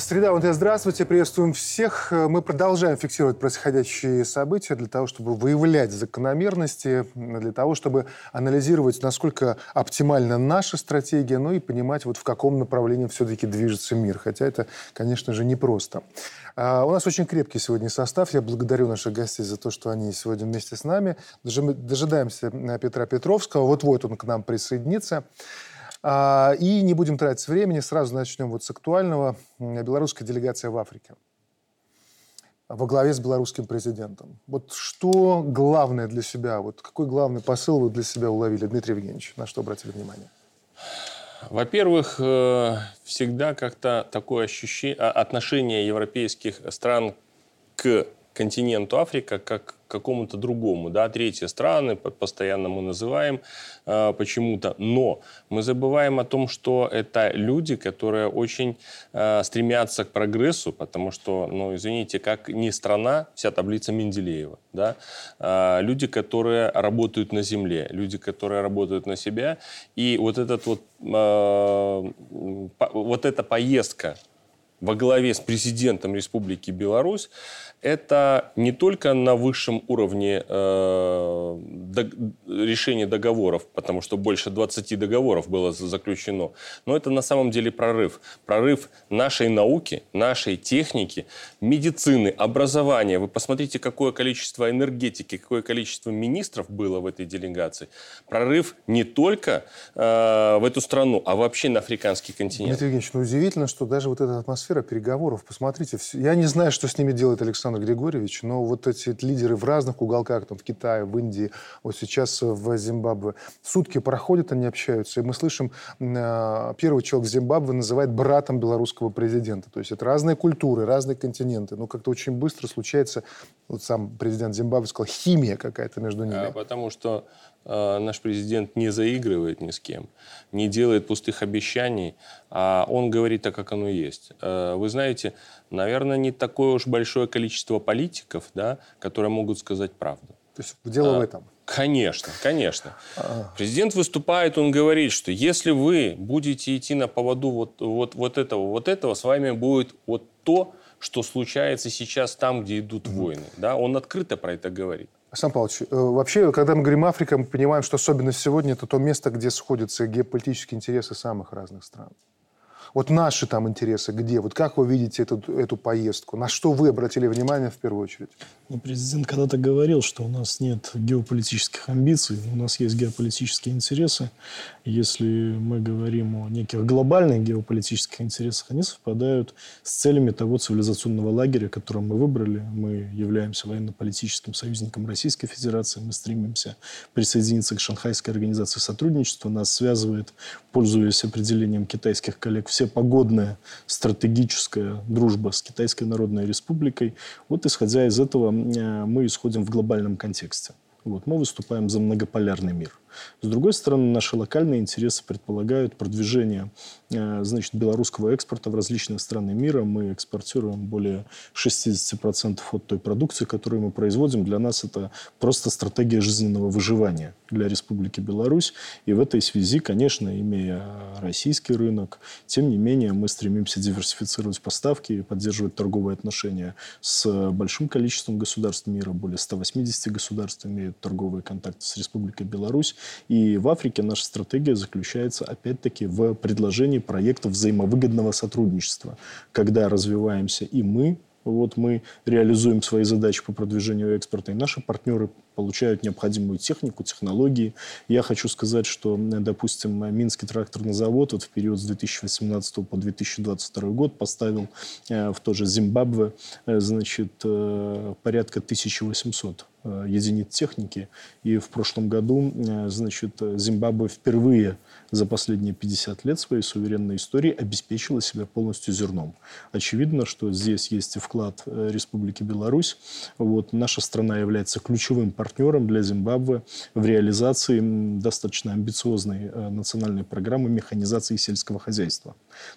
Среда, вот здравствуйте, приветствуем всех. Мы продолжаем фиксировать происходящие события для того, чтобы выявлять закономерности, для того, чтобы анализировать, насколько оптимальна наша стратегия, ну и понимать, вот в каком направлении все-таки движется мир. Хотя это, конечно же, непросто. А, у нас очень крепкий сегодня состав. Я благодарю наших гостей за то, что они сегодня вместе с нами. Дожидаемся Петра Петровского. Вот-вот он к нам присоединится. А, и не будем тратить времени, сразу начнем вот с актуального. Белорусская делегация в Африке во главе с белорусским президентом. Вот что главное для себя, вот какой главный посыл вы для себя уловили, Дмитрий Евгеньевич, на что обратили внимание? Во-первых, э, всегда как-то такое ощущение, а, отношение европейских стран к континенту Африка как к какому-то другому. Да? Третьи страны постоянно мы называем э, почему-то. Но мы забываем о том, что это люди, которые очень э, стремятся к прогрессу, потому что, ну, извините, как не страна, вся таблица Менделеева. Да? Э, люди, которые работают на земле, люди, которые работают на себя. И вот, этот вот, э, вот эта поездка во главе с президентом Республики Беларусь, это не только на высшем уровне э, до, решения договоров, потому что больше 20 договоров было заключено, но это на самом деле прорыв. Прорыв нашей науки, нашей техники, медицины, образования. Вы посмотрите, какое количество энергетики, какое количество министров было в этой делегации. Прорыв не только э, в эту страну, а вообще на африканский континент. Дмитрий Евгеньевич, ну удивительно, что даже вот эта атмосфера переговоров, посмотрите, я не знаю, что с ними делает Александр Григорьевич, но вот эти лидеры в разных уголках, там, в Китае, в Индии, вот сейчас в Зимбабве, сутки проходят, они общаются, и мы слышим, э, первый человек Зимбабве называет братом белорусского президента. То есть это разные культуры, разные континенты. Но как-то очень быстро случается, вот сам президент Зимбабве сказал, химия какая-то между ними. А, потому что наш президент не заигрывает ни с кем, не делает пустых обещаний, а он говорит так, как оно есть. Э, вы знаете, наверное, не такое уж большое количество политиков, да, которые могут сказать правду. То есть дело а, в этом? Конечно, конечно. А-а. Президент выступает, он говорит, что если вы будете идти на поводу вот, вот, вот этого, вот этого, с вами будет вот то, что случается сейчас там, где идут угу. войны. Да? Он открыто про это говорит. Александр Павлович, э, вообще, когда мы говорим Африка, мы понимаем, что особенность сегодня – это то место, где сходятся геополитические интересы самых разных стран. Вот наши там интересы где? Вот как вы видите эту, эту поездку? На что вы обратили внимание в первую очередь? Ну, президент когда-то говорил, что у нас нет геополитических амбиций, у нас есть геополитические интересы. Если мы говорим о неких глобальных геополитических интересах, они совпадают с целями того цивилизационного лагеря, который мы выбрали. Мы являемся военно-политическим союзником Российской Федерации, мы стремимся присоединиться к Шанхайской организации сотрудничества. Нас связывает, пользуясь определением китайских коллег, все погодная стратегическая дружба с Китайской Народной Республикой. Вот исходя из этого э, мы исходим в глобальном контексте. Вот, мы выступаем за многополярный мир. С другой стороны, наши локальные интересы предполагают продвижение э, значит, белорусского экспорта в различные страны мира. Мы экспортируем более 60% от той продукции, которую мы производим. Для нас это просто стратегия жизненного выживания для Республики Беларусь. И в этой связи, конечно, имея российский рынок, тем не менее мы стремимся диверсифицировать поставки и поддерживать торговые отношения с большим количеством государств мира. Более 180 государств имеют торговые контакты с Республикой Беларусь. И в Африке наша стратегия заключается, опять-таки, в предложении проектов взаимовыгодного сотрудничества, когда развиваемся и мы, вот мы реализуем свои задачи по продвижению экспорта, и наши партнеры получают необходимую технику, технологии. Я хочу сказать, что, допустим, Минский тракторный завод вот в период с 2018 по 2022 год поставил э, в тоже Зимбабве э, значит, э, порядка 1800 единиц техники. И в прошлом году значит, Зимбабве впервые за последние 50 лет своей суверенной истории обеспечила себя полностью зерном. Очевидно, что здесь есть и вклад Республики Беларусь. Вот, наша страна является ключевым партнером партнером для Зимбабве в реализации достаточно амбициозной национальной программы механизации сельского хозяйства.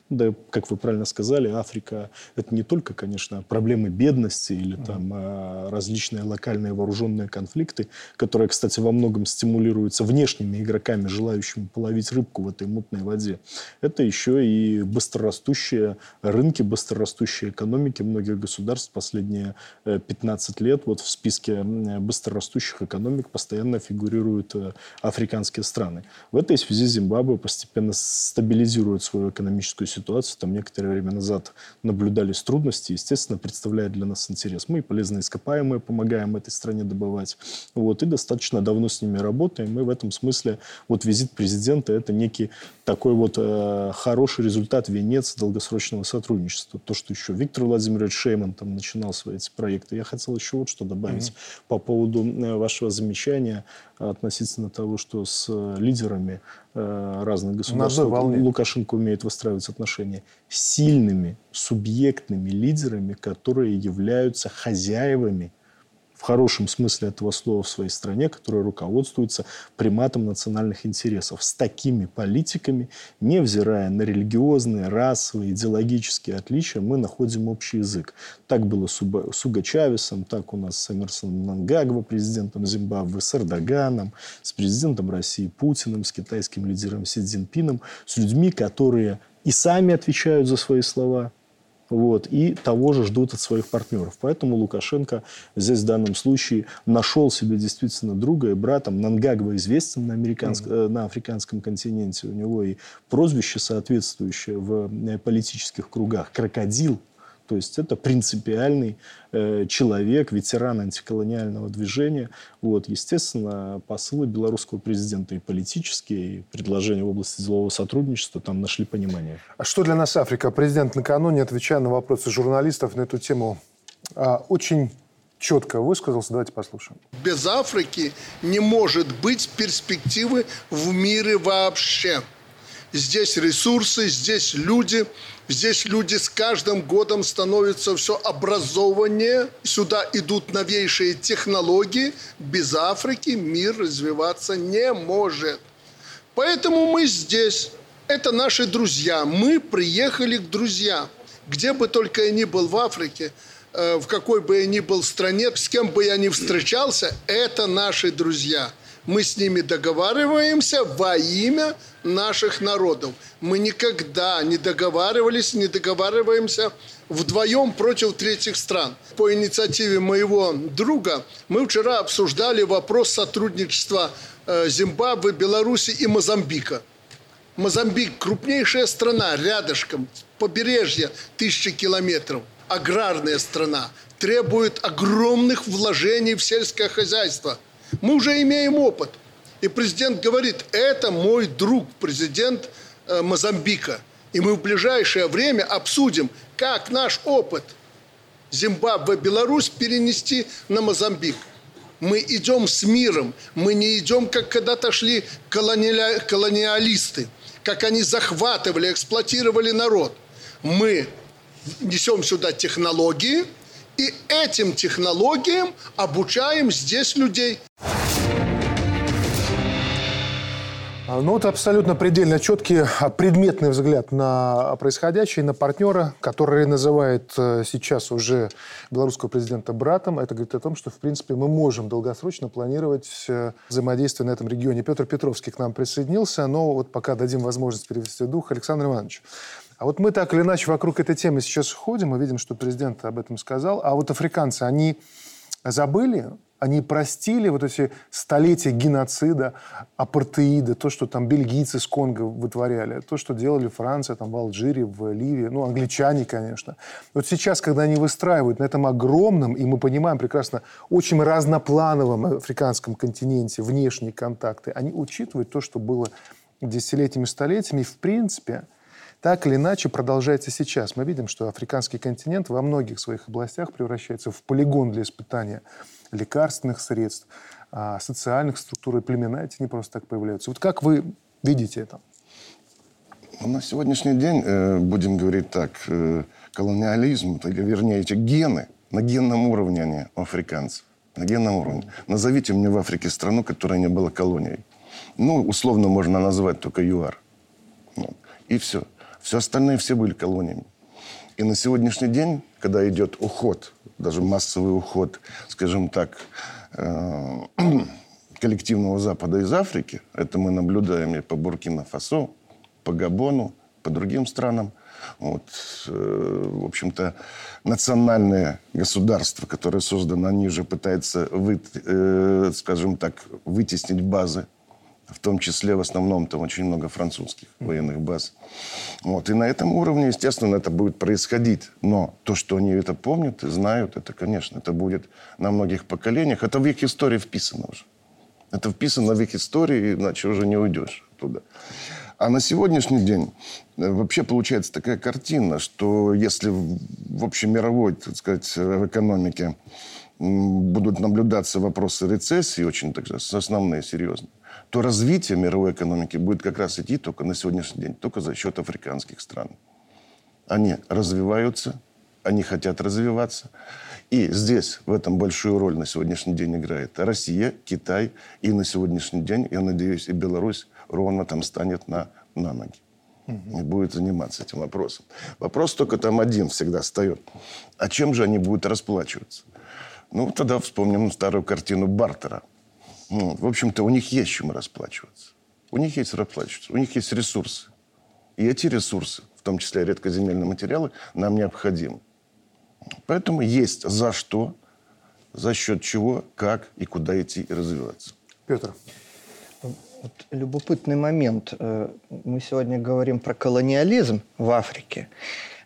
Да, как вы правильно сказали, Африка – это не только, конечно, проблемы бедности или там различные локальные вооруженные конфликты, которые, кстати, во многом стимулируются внешними игроками, желающими половить рыбку в этой мутной воде. Это еще и быстрорастущие рынки, быстрорастущие экономики многих государств последние 15 э, лет. Вот в списке быстрорастущих экономик постоянно фигурируют э, африканские страны. В этой связи Зимбабве постепенно стабилизирует свою экономическую ситуацию. Там некоторое время назад наблюдались трудности. Естественно, представляет для нас интерес. Мы полезные ископаемые помогаем этой стране добывать. Вот, и достаточно давно с ними работаем. Мы в этом смысле, вот визит президента – это некий такой вот э, хороший результат, венец долгосрочного сотрудничества. То, что еще Виктор Владимирович Шейман там начинал свои эти проекты. Я хотел еще вот что добавить mm-hmm. по поводу э, вашего замечания относительно того, что с э, лидерами э, разных государств Лукашенко умеет выстраивать отношения сильными, субъектными лидерами, которые являются хозяевами в хорошем смысле этого слова в своей стране, которая руководствуется приматом национальных интересов. С такими политиками, невзирая на религиозные, расовые, идеологические отличия, мы находим общий язык. Так было с Суга Чавесом, так у нас с Эмерсоном Нангагва, президентом Зимбабве, с Эрдоганом, с президентом России Путиным, с китайским лидером Си Цзиньпином, с людьми, которые и сами отвечают за свои слова, вот, и того же ждут от своих партнеров. Поэтому Лукашенко здесь в данном случае нашел себе действительно друга и брата. Нангагва известен на, американск... mm-hmm. на африканском континенте. У него и прозвище соответствующее в э, политических кругах. Крокодил то есть это принципиальный э, человек, ветеран антиколониального движения. Вот, естественно, посылы белорусского президента и политические, и предложения в области делового сотрудничества там нашли понимание. А что для нас Африка? Президент накануне, отвечая на вопросы журналистов на эту тему, а, очень четко высказался. Давайте послушаем. Без Африки не может быть перспективы в мире вообще. Здесь ресурсы, здесь люди, здесь люди с каждым годом становятся все образованнее. Сюда идут новейшие технологии. Без Африки мир развиваться не может. Поэтому мы здесь. Это наши друзья. Мы приехали к друзьям. Где бы только я ни был в Африке, э, в какой бы я ни был стране, с кем бы я ни встречался, это наши друзья – мы с ними договариваемся во имя наших народов. Мы никогда не договаривались, не договариваемся вдвоем против третьих стран. По инициативе моего друга мы вчера обсуждали вопрос сотрудничества э, Зимбабве, Беларуси и Мозамбика. Мозамбик – крупнейшая страна, рядышком, побережье тысячи километров, аграрная страна, требует огромных вложений в сельское хозяйство – мы уже имеем опыт. И президент говорит, это мой друг, президент э, Мозамбика. И мы в ближайшее время обсудим, как наш опыт Зимбабве, Беларусь перенести на Мозамбик. Мы идем с миром, мы не идем, как когда-то шли колониали... колониалисты, как они захватывали, эксплуатировали народ. Мы несем сюда технологии, и этим технологиям обучаем здесь людей. А, ну, это абсолютно предельно четкий а, предметный взгляд на происходящее, на партнера, который называет э, сейчас уже белорусского президента братом. Это говорит о том, что, в принципе, мы можем долгосрочно планировать э, взаимодействие на этом регионе. Петр Петровский к нам присоединился, но вот пока дадим возможность перевести дух. Александр Иванович, а вот мы так или иначе вокруг этой темы сейчас ходим, мы видим, что президент об этом сказал. А вот африканцы, они забыли они простили вот эти столетия геноцида, апартеида, то, что там бельгийцы с Конго вытворяли, то, что делали Франция там, в Алжире, в Ливии, ну, англичане, конечно. Вот сейчас, когда они выстраивают на этом огромном, и мы понимаем прекрасно, очень разноплановом африканском континенте внешние контакты, они учитывают то, что было десятилетиями, столетиями, и, в принципе, так или иначе продолжается сейчас. Мы видим, что африканский континент во многих своих областях превращается в полигон для испытания лекарственных средств, а, социальных структур и племена эти не просто так появляются. Вот как вы видите это? Ну, на сегодняшний день, э, будем говорить так, э, колониализм, вернее, эти гены, на генном уровне они у африканцев. На генном уровне. Назовите мне в Африке страну, которая не была колонией. Ну, условно можно назвать только ЮАР. И все. Все остальные все были колониями. И на сегодняшний день, когда идет уход, даже массовый уход, скажем так, э, коллективного Запада из Африки, это мы наблюдаем и по Буркина-Фасо, по Габону, по другим странам, вот, э, в общем-то, национальное государство, которое создано, они же пытаются, вы, э, скажем так, вытеснить базы в том числе в основном там очень много французских военных баз. Вот. И на этом уровне, естественно, это будет происходить. Но то, что они это помнят и знают, это, конечно, это будет на многих поколениях. Это в их истории вписано уже. Это вписано в их истории, иначе уже не уйдешь оттуда. А на сегодняшний день э, вообще получается такая картина, что если в общемировой, так сказать, в экономике будут наблюдаться вопросы рецессии очень так же, основные, серьезные, то развитие мировой экономики будет как раз идти только на сегодняшний день, только за счет африканских стран. Они развиваются, они хотят развиваться. И здесь в этом большую роль на сегодняшний день играет Россия, Китай и на сегодняшний день, я надеюсь, и Беларусь ровно там станет на, на ноги. И будет заниматься этим вопросом. Вопрос только там один всегда встает. А чем же они будут расплачиваться? Ну, тогда вспомним старую картину Бартера – ну, в общем-то, у них есть чем расплачиваться. У них есть расплачиваться. У них есть ресурсы. И эти ресурсы, в том числе редкоземельные материалы, нам необходимы. Поэтому есть за что, за счет чего, как и куда идти и развиваться. Петр. Вот любопытный момент. Э, мы сегодня говорим про колониализм в Африке.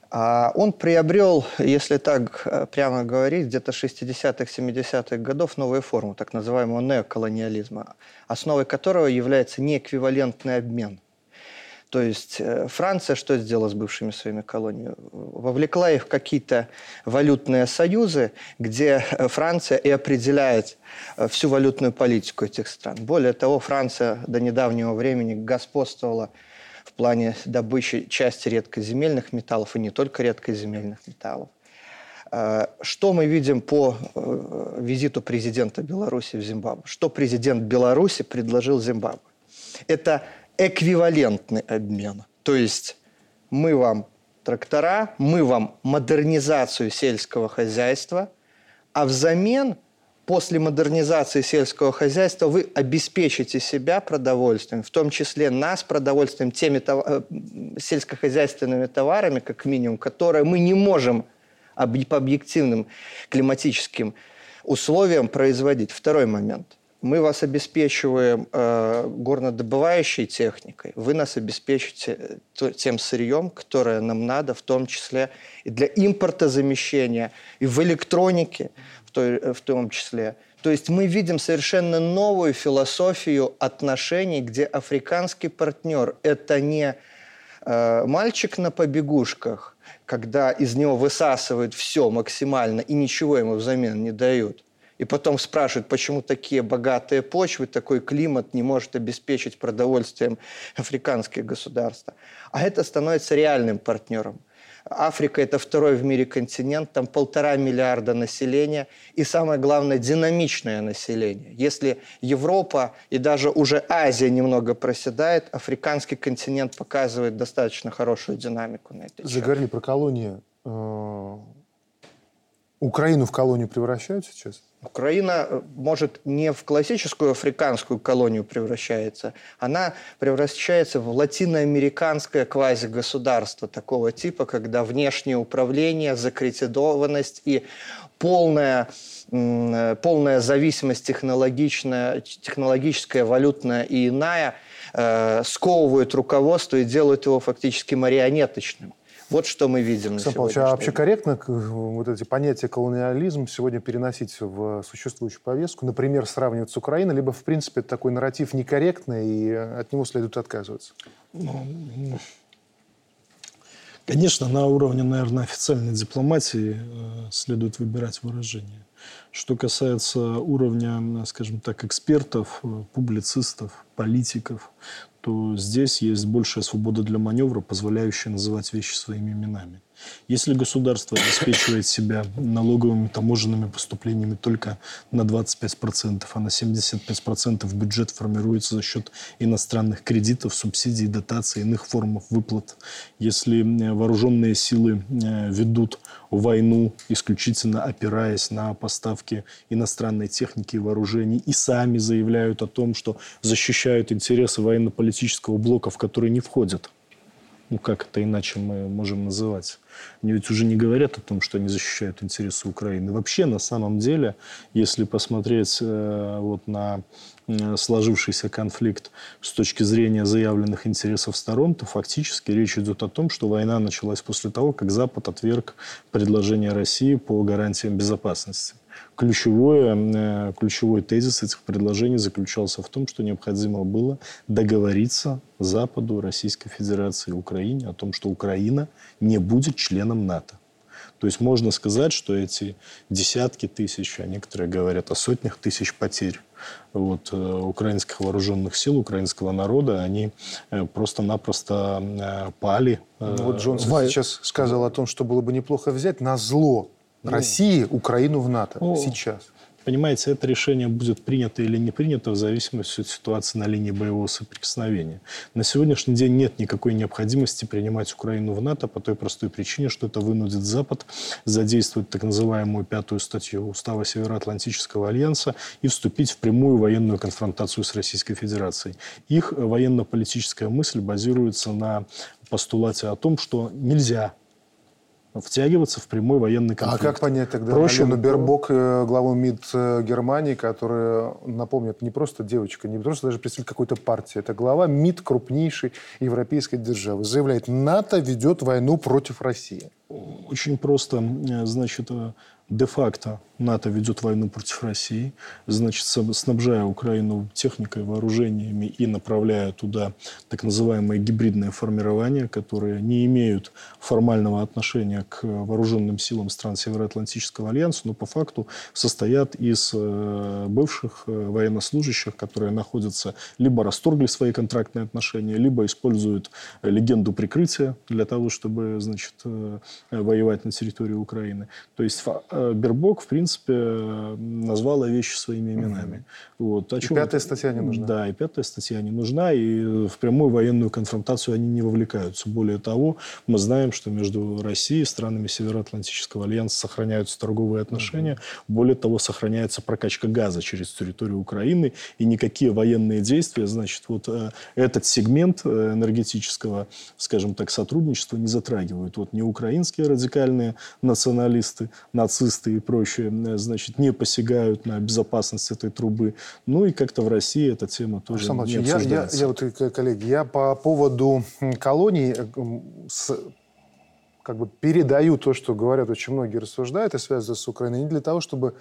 А он приобрел, если так э, прямо говорить, где-то 60-х, 70-х годов новую форму, так называемого неоколониализма, основой которого является неэквивалентный обмен. То есть э, Франция что сделала с бывшими своими колониями? Вовлекла их в какие-то валютные союзы, где э, Франция и определяет всю валютную политику этих стран. Более того, Франция до недавнего времени господствовала в плане добычи части редкоземельных металлов и не только редкоземельных металлов. Э, что мы видим по э, визиту президента Беларуси в Зимбабве? Что президент Беларуси предложил Зимбабве? Это эквивалентный обмен. То есть мы вам трактора, мы вам модернизацию сельского хозяйства, а взамен – после модернизации сельского хозяйства вы обеспечите себя продовольствием, в том числе нас продовольствием, теми тов... Э, сельскохозяйственными товарами, как минимум, которые мы не можем по объективным климатическим условиям производить. Второй момент. Мы вас обеспечиваем э, горнодобывающей техникой, вы нас обеспечите э, тем сырьем, которое нам надо, в том числе и для импортозамещения, и в электронике в, той, э, в том числе. То есть мы видим совершенно новую философию отношений, где африканский партнер – это не э, мальчик на побегушках, когда из него высасывают все максимально и ничего ему взамен не дают. И потом спрашивают, почему такие богатые почвы, такой климат не может обеспечить продовольствием африканские государства. А это становится реальным партнером. Африка – это второй в мире континент, там полтора миллиарда населения и, самое главное, динамичное население. Если Европа и даже уже Азия немного проседает, африканский континент показывает достаточно хорошую динамику на этой Заговорили про колонии. Украину в колонию превращают сейчас? Украина, э, может, не в классическую африканскую колонию превращается, она превращается в латиноамериканское квазигосударство такого типа, когда внешнее управление, закредитованность и полная, э, полная зависимость технологичная, технологическая, валютная и иная э, сковывают руководство и делают его фактически марионеточным. Вот что мы видим Александр Павлович, а вообще корректно вот эти понятия колониализм сегодня переносить в существующую повестку? Например, сравнивать с Украиной, либо, в принципе, такой нарратив некорректный, и от него следует отказываться? Ну, конечно, на уровне, наверное, официальной дипломатии э, следует выбирать выражение. Что касается уровня, скажем так, экспертов, э, публицистов, политиков, то здесь есть большая свобода для маневра, позволяющая называть вещи своими именами. Если государство обеспечивает себя налоговыми таможенными поступлениями только на 25%, а на 75% бюджет формируется за счет иностранных кредитов, субсидий, дотаций, иных форм выплат, если э, вооруженные силы э, ведут войну исключительно опираясь на поставки иностранной техники и вооружений и сами заявляют о том, что защищают интересы военно-политического блока, в который не входят ну как это иначе мы можем называть? Они ведь уже не говорят о том, что они защищают интересы Украины. Вообще, на самом деле, если посмотреть э, вот на э, сложившийся конфликт с точки зрения заявленных интересов сторон, то фактически речь идет о том, что война началась после того, как Запад отверг предложение России по гарантиям безопасности ключевое, э, ключевой тезис этих предложений заключался в том, что необходимо было договориться Западу, Российской Федерации и Украине о том, что Украина не будет членом НАТО. То есть можно сказать, что эти десятки тысяч, а некоторые говорят о сотнях тысяч потерь вот, э, украинских вооруженных сил, украинского народа, они э, просто-напросто пали. Ну, вот Джонсон в... сейчас сказал о том, что было бы неплохо взять на зло России Украину в НАТО ну, сейчас? Понимаете, это решение будет принято или не принято в зависимости от ситуации на линии боевого соприкосновения. На сегодняшний день нет никакой необходимости принимать Украину в НАТО по той простой причине, что это вынудит Запад задействовать так называемую пятую статью Устава Североатлантического альянса и вступить в прямую военную конфронтацию с Российской Федерацией. Их военно-политическая мысль базируется на постулате о том, что нельзя втягиваться в прямой военный конфликт. А как понять тогда Проще... Алену Бербок, э, главу МИД э, Германии, которая, напомню, это не просто девочка, не просто даже представитель какой-то партии, это глава МИД крупнейшей европейской державы, заявляет, НАТО ведет войну против России. Очень просто. Э, значит, де-факто НАТО ведет войну против России, значит, снабжая Украину техникой, вооружениями и направляя туда так называемые гибридные формирования, которые не имеют формального отношения к вооруженным силам стран Североатлантического альянса, но по факту состоят из э, бывших э, военнослужащих, которые находятся либо расторгли свои контрактные отношения, либо используют легенду прикрытия для того, чтобы, значит, э, воевать на территории Украины. То есть Бербок, в принципе, принципе, назвала вещи своими именами. Угу. Вот. О чем... И пятая статья не нужна. Да, и пятая статья не нужна, и в прямую военную конфронтацию они не вовлекаются. Более того, мы знаем, что между Россией и странами Североатлантического альянса сохраняются торговые отношения. Угу. Более того, сохраняется прокачка газа через территорию Украины, и никакие военные действия, значит, вот э, этот сегмент э, энергетического, скажем так, сотрудничества не затрагивают. Вот не украинские радикальные националисты, нацисты и прочие значит, не посягают на безопасность этой трубы. Ну и как-то в России эта тема тоже Александр не обсуждается. Я, я, я вот, э, коллеги, я по поводу колоний э, с, как бы передаю то, что говорят очень многие рассуждают и связывают с Украиной, не для того, чтобы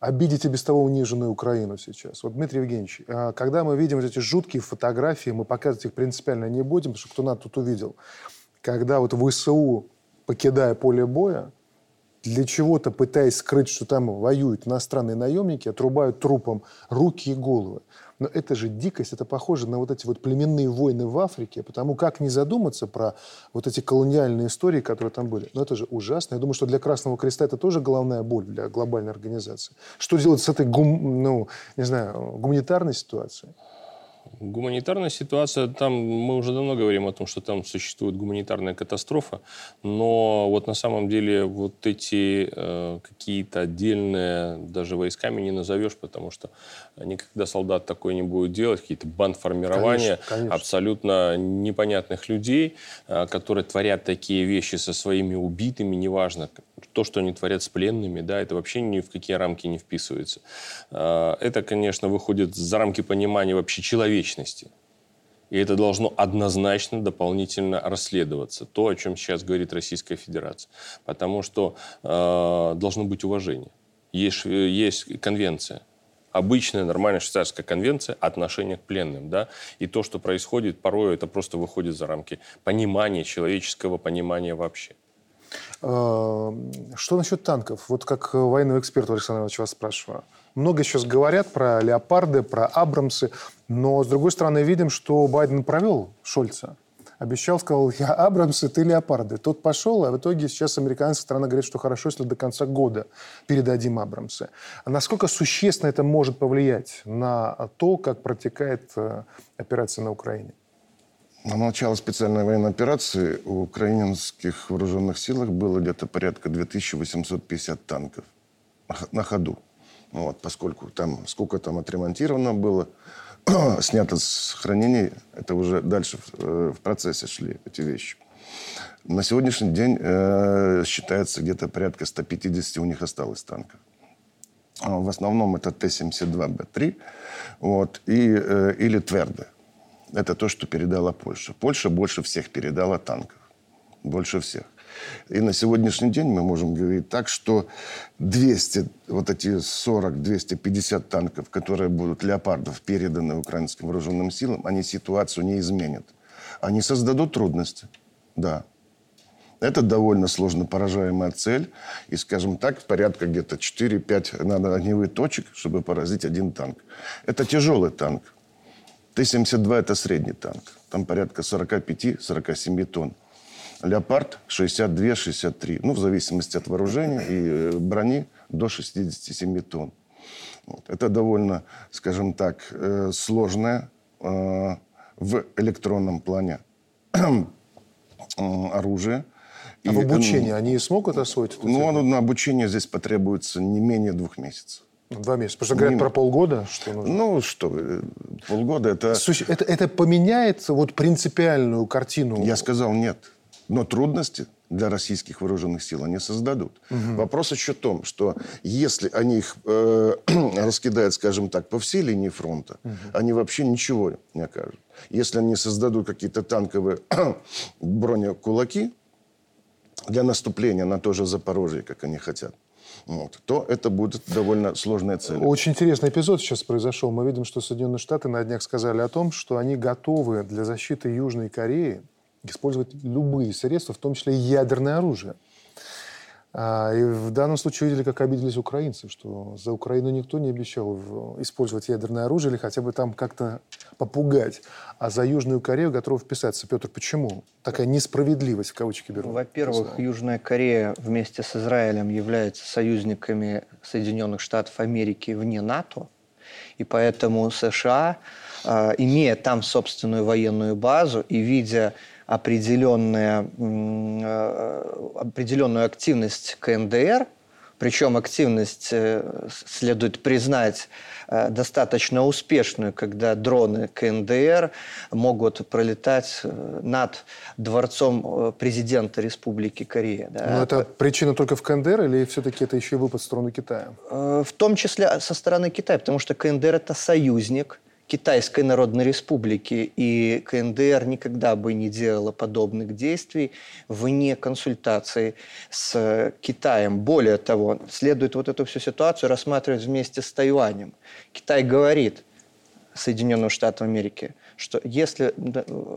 обидеть и без того униженную Украину сейчас. Вот, Дмитрий Евгеньевич, когда мы видим вот эти жуткие фотографии, мы показывать их принципиально не будем, потому что кто нас тут увидел, когда вот ВСУ, покидая поле боя, для чего-то пытаясь скрыть, что там воюют иностранные наемники, отрубают трупом руки и головы. Но это же дикость, это похоже на вот эти вот племенные войны в Африке, потому как не задуматься про вот эти колониальные истории, которые там были. Но это же ужасно. Я думаю, что для Красного Креста это тоже головная боль для глобальной организации. Что делать с этой, гум, ну, не знаю, гуманитарной ситуацией? Гуманитарная ситуация, там мы уже давно говорим о том, что там существует гуманитарная катастрофа, но вот на самом деле вот эти э, какие-то отдельные, даже войсками не назовешь, потому что никогда солдат такой не будет делать, какие-то бандформирования конечно, конечно. абсолютно непонятных людей, э, которые творят такие вещи со своими убитыми, неважно, то, что они творят с пленными, да, это вообще ни в какие рамки не вписывается. Э, это, конечно, выходит за рамки понимания вообще человечности. И это должно однозначно дополнительно расследоваться. То, о чем сейчас говорит Российская Федерация. Потому что э, должно быть уважение. Есть, есть конвенция обычная нормальная швейцарская конвенция отношения к пленным, да, и то, что происходит, порой это просто выходит за рамки понимания, человеческого понимания вообще. Э, что насчет танков? Вот как военного эксперта Александр Иванович вас спрашиваю. Много сейчас говорят про леопарды, про Абрамсы, но, с другой стороны, видим, что Байден провел Шольца. обещал, сказал, я Абрамсы, ты Леопарды. Тот пошел, а в итоге сейчас американская страна говорит, что хорошо, если до конца года передадим Абрамсы. А насколько существенно это может повлиять на то, как протекает э, операция на Украине? На начало специальной военной операции у украинских вооруженных силах было где-то порядка 2850 танков на ходу. Вот, поскольку там сколько там отремонтировано было, снято с хранения, это уже дальше в, э, в процессе шли эти вещи. На сегодняшний день э, считается где-то порядка 150 у них осталось танков. А в основном это Т-72Б3 вот, и, э, или Тверде. Это то, что передала Польша. Польша больше всех передала танков. Больше всех. И на сегодняшний день мы можем говорить так, что 200, вот эти 40-250 танков, которые будут леопардов переданы украинским вооруженным силам, они ситуацию не изменят. Они создадут трудности, да. Это довольно сложно поражаемая цель. И, скажем так, порядка где-то 4-5 надо огневых точек, чтобы поразить один танк. Это тяжелый танк. Т-72 – это средний танк. Там порядка 45-47 тонн. Леопард 62-63. Ну, в зависимости от вооружения и э, брони до 67 тонн. Вот. Это довольно, скажем так, э, сложное э, в электронном плане оружие. А и, в обучении они смогут освоить? Ну, на обучение здесь потребуется не менее двух месяцев. Два месяца. Потому что говорят про полгода. Что нужно. Ну, что, полгода это... Слушай, это... Это поменяет вот принципиальную картину? Я сказал нет. Но трудности для российских вооруженных сил они создадут. Угу. Вопрос еще в том, что если они их э, раскидают, скажем так, по всей линии фронта, угу. они вообще ничего не окажут. Если они создадут какие-то танковые бронекулаки для наступления на то же Запорожье, как они хотят, вот, то это будет довольно сложная цель. Очень интересный эпизод сейчас произошел. Мы видим, что Соединенные Штаты на днях сказали о том, что они готовы для защиты Южной Кореи использовать любые средства, в том числе и ядерное оружие. А, и в данном случае видели, как обиделись украинцы, что за Украину никто не обещал использовать ядерное оружие или хотя бы там как-то попугать. А за Южную Корею готов вписаться. Петр, почему? Такая несправедливость, в кавычки беру. Во-первых, Южная Корея вместе с Израилем является союзниками Соединенных Штатов Америки вне НАТО. И поэтому США, а, имея там собственную военную базу и видя определенная, э, определенную активность КНДР, причем активность, э, следует признать, э, достаточно успешную, когда дроны КНДР могут пролетать над дворцом президента Республики Корея. Да. Но это причина только в КНДР или все-таки это еще и выпад в сторону Китая? В том числе со стороны Китая, потому что КНДР – это союзник – Китайской Народной Республики, и КНДР никогда бы не делала подобных действий вне консультации с Китаем. Более того, следует вот эту всю ситуацию рассматривать вместе с Тайванем. Китай говорит Соединенным Штатам Америки, что если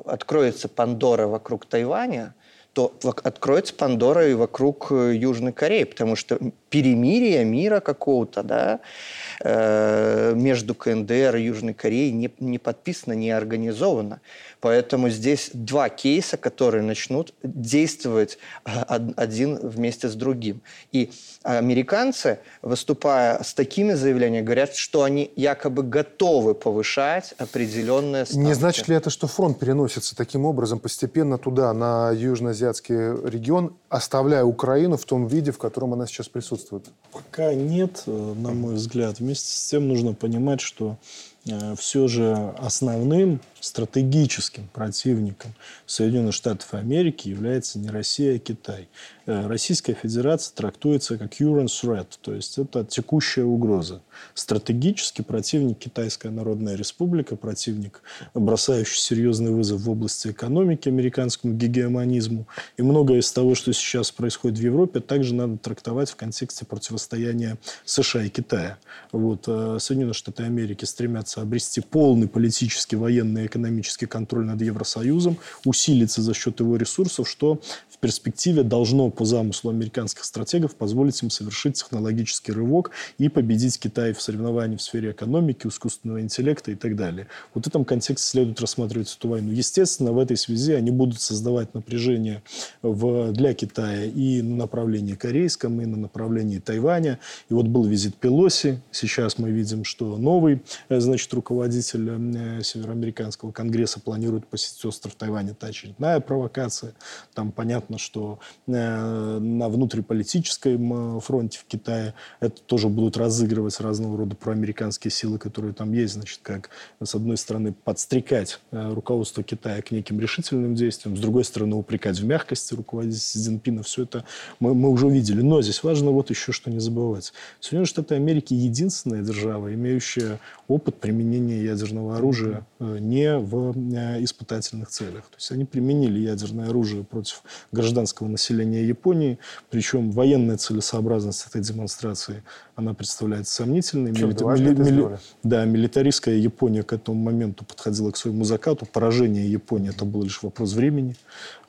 откроется Пандора вокруг Тайваня, то откроется Пандора и вокруг э, Южной Кореи, потому что перемирие мира какого-то, да, э, между КНДР и Южной Кореей не, не подписано, не организовано. Поэтому здесь два кейса, которые начнут действовать один вместе с другим. И американцы, выступая с такими заявлениями, говорят, что они якобы готовы повышать определенные ставки. Не значит ли это, что фронт переносится таким образом постепенно туда, на южноазиатский регион, оставляя Украину в том виде, в котором она сейчас присутствует? Пока нет, э, на мой взгляд. Вместе с тем нужно понимать, что Э, все же основным стратегическим противником Соединенных Штатов Америки является не Россия, а Китай. Э, Российская Федерация трактуется как current threat, то есть это текущая угроза. Стратегический противник Китайская Народная Республика, противник, бросающий серьезный вызов в области экономики американскому гегемонизму. И многое из того, что сейчас происходит в Европе, также надо трактовать в контексте противостояния США и Китая. Вот, э, Соединенные Штаты Америки стремятся обрести полный политический, военный экономический контроль над Евросоюзом, усилиться за счет его ресурсов, что в перспективе должно по замыслу американских стратегов позволить им совершить технологический рывок и победить Китай в соревновании в сфере экономики, искусственного интеллекта и так далее. Вот в этом контексте следует рассматривать эту войну. Естественно, в этой связи они будут создавать напряжение в, для Китая и на направлении корейском, и на направлении Тайваня. И вот был визит Пелоси. Сейчас мы видим, что новый, э, значит, руководитель э, Североамериканского конгресса планирует посетить остров Тайвань. Это очередная провокация. Там понятно, что э, на внутриполитическом фронте в Китае это тоже будут разыгрывать разного рода проамериканские силы, которые там есть. Значит, как, с одной стороны, подстрекать руководство Китая к неким решительным действиям, с другой стороны, упрекать в мягкости руководителя Си Цзиньпина. Все это мы, мы уже увидели. Но здесь важно вот еще что не забывать. Соединенные Штаты Америки единственная держава, имеющая опыт применения ядерного оружия э, не в э, испытательных целях. То есть они применили ядерное оружие против гражданского населения Японии, причем военная целесообразность этой демонстрации она представляется сомнительной. Милита... Мили... Мили... Да, милитаристская Япония к этому моменту подходила к своему закату. Поражение Японии это был лишь вопрос времени.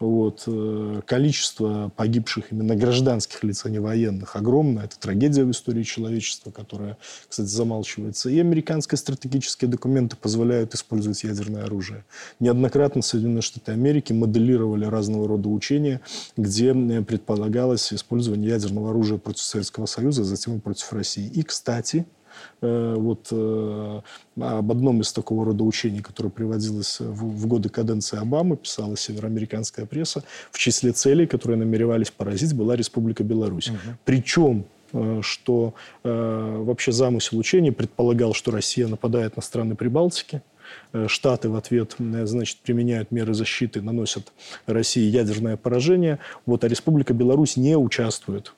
Вот. Э, количество погибших именно гражданских лиц, а не военных, огромное. Это трагедия в истории человечества, которая, кстати, замалчивается. И американские стратегические документы позволяют использовать ядерное оружие. Неоднократно Соединенные Штаты Америки моделировали разного рода учения, где э, предполагалось использование ядерного оружия против Советского Союза, а затем и против России. И, кстати, э, вот э, об одном из такого рода учений, которое приводилось в, в годы каденции Обамы, писала североамериканская пресса, в числе целей, которые намеревались поразить, была Республика Беларусь. Угу. Причем что э, вообще замысел учения предполагал, что Россия нападает на страны Прибалтики, Штаты в ответ, значит, применяют меры защиты, наносят России ядерное поражение, вот, а Республика Беларусь не участвует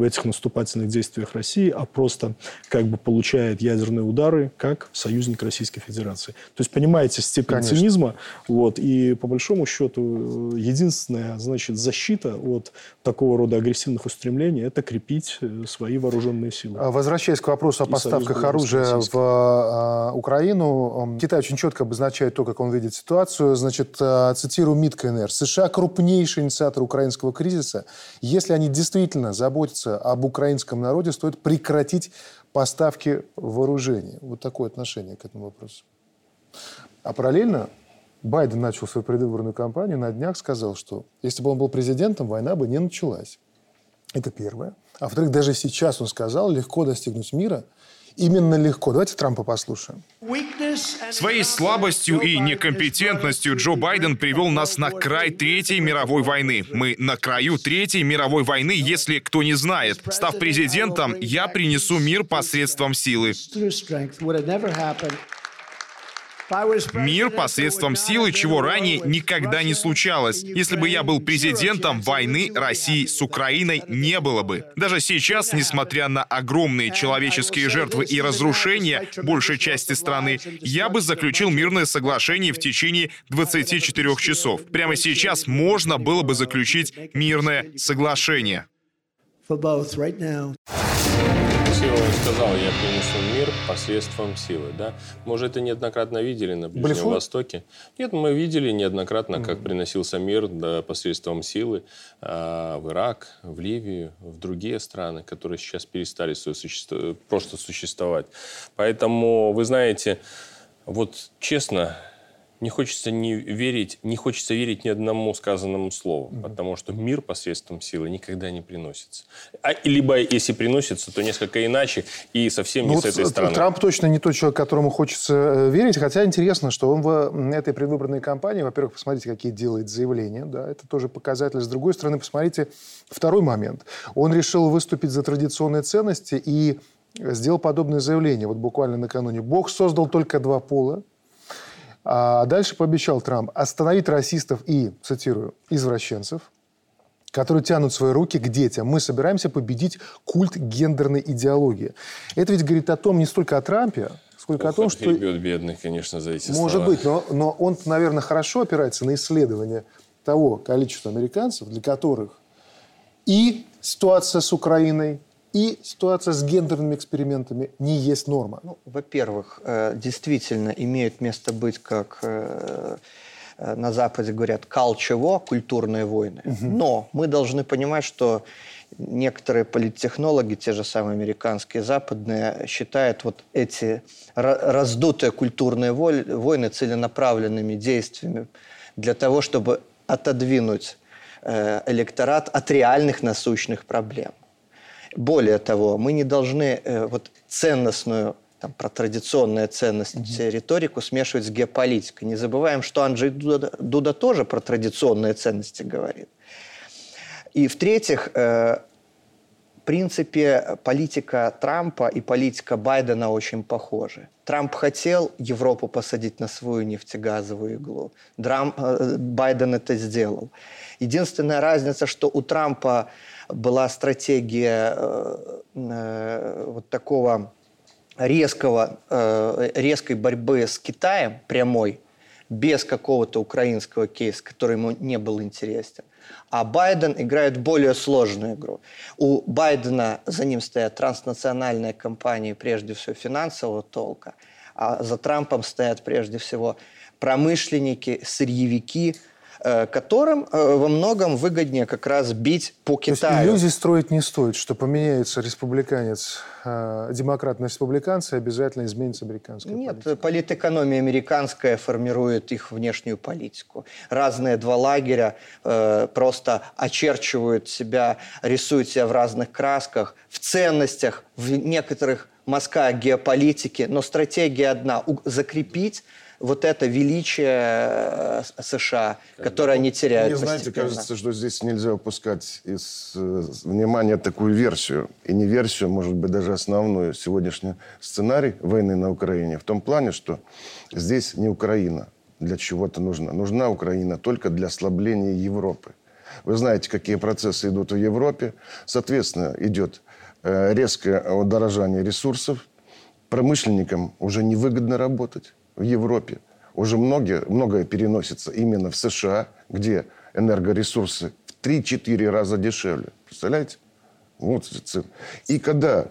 в этих наступательных действиях России, а просто как бы получает ядерные удары как союзник Российской Федерации. То есть понимаете степень Конечно. цинизма. Вот, и по большому счету единственная значит, защита от такого рода агрессивных устремлений – это крепить э, свои вооруженные силы. А возвращаясь к вопросу о и поставках оружия в а, Украину, Китай очень четко обозначает то, как он видит ситуацию. Значит, а, цитирую МИД КНР. США – крупнейший инициатор украинского кризиса. Если они действительно заботятся заботиться об украинском народе, стоит прекратить поставки вооружений. Вот такое отношение к этому вопросу. А параллельно Байден начал свою предвыборную кампанию, на днях сказал, что если бы он был президентом, война бы не началась. Это первое. А во-вторых, даже сейчас он сказал, легко достигнуть мира – именно легко. Давайте Трампа послушаем. Своей слабостью и некомпетентностью Джо Байден привел нас на край Третьей мировой войны. Мы на краю Третьей мировой войны, если кто не знает. Став президентом, я принесу мир посредством силы. Мир посредством силы, чего ранее никогда не случалось. Если бы я был президентом, войны России с Украиной не было бы. Даже сейчас, несмотря на огромные человеческие жертвы и разрушения большей части страны, я бы заключил мирное соглашение в течение 24 часов. Прямо сейчас можно было бы заключить мирное соглашение красиво он сказал, я принесу мир посредством силы. Да? Мы уже это неоднократно видели на Ближнем Блефу? Востоке. Нет, мы видели неоднократно, как mm-hmm. приносился мир да, посредством силы э, в Ирак, в Ливию, в другие страны, которые сейчас перестали суще... просто существовать. Поэтому, вы знаете, вот честно, не хочется не верить, не хочется верить ни одному сказанному слову, mm-hmm. потому что мир посредством силы никогда не приносится. А, либо если приносится, то несколько иначе и совсем ну, не с этой стороны. Трамп точно не тот человек, которому хочется э, верить, хотя интересно, что он в этой предвыборной кампании, во-первых, посмотрите, какие делает заявления, да, это тоже показатель. С другой стороны, посмотрите второй момент. Он решил выступить за традиционные ценности и сделал подобное заявление, вот буквально накануне. Бог создал только два пола, а дальше пообещал Трамп остановить расистов и, цитирую, извращенцев, которые тянут свои руки к детям. Мы собираемся победить культ гендерной идеологии. Это ведь говорит о том, не столько о Трампе, сколько Ох, о том, что... бедный, конечно, за эти Может слова. быть, но, но он, наверное, хорошо опирается на исследование того количества американцев, для которых и ситуация с Украиной, и ситуация с гендерными экспериментами не есть норма? Ну, во-первых, э, действительно имеют место быть, как э, э, на Западе говорят, калчево, культурные войны. Угу. Но мы должны понимать, что некоторые политтехнологи, те же самые американские, западные, считают вот эти раздутые культурные войны целенаправленными действиями для того, чтобы отодвинуть электорат от реальных насущных проблем. Более того, мы не должны э, вот ценностную там, про традиционные ценности, mm-hmm. риторику смешивать с геополитикой. Не забываем, что Анджей Дуда, Дуда тоже про традиционные ценности говорит. И в-третьих, э, в принципе, политика Трампа и политика Байдена очень похожи. Трамп хотел Европу посадить на свою нефтегазовую иглу. Драм, э, Байден это сделал. Единственная разница, что у Трампа была стратегия э, э, вот такого резкого, э, резкой борьбы с Китаем прямой, без какого-то украинского кейса, который ему не был интересен. А Байден играет более сложную игру. У Байдена за ним стоят транснациональные компании, прежде всего финансового толка, а за Трампом стоят прежде всего промышленники, сырьевики, которым э, во многом выгоднее как раз бить по Китаю. То есть иллюзий строить не стоит, что поменяется республиканец, э, демократ на республиканца, обязательно изменится американская Нет, политика. политэкономия американская формирует их внешнюю политику. Разные два лагеря э, просто очерчивают себя, рисуют себя в разных красках, в ценностях, в некоторых мазках геополитики, но стратегия одна – закрепить вот это величие э, США, которое они теряют Мне, знаете, кажется, что здесь нельзя упускать из э, внимания такую версию, и не версию, может быть, даже основную, сегодняшний сценарий войны на Украине, в том плане, что здесь не Украина для чего-то нужна. Нужна Украина только для ослабления Европы. Вы знаете, какие процессы идут в Европе. Соответственно, идет э, резкое удорожание ресурсов. Промышленникам уже невыгодно работать в Европе. Уже многие, многое переносится именно в США, где энергоресурсы в 3-4 раза дешевле. Представляете? Вот цифры. И когда,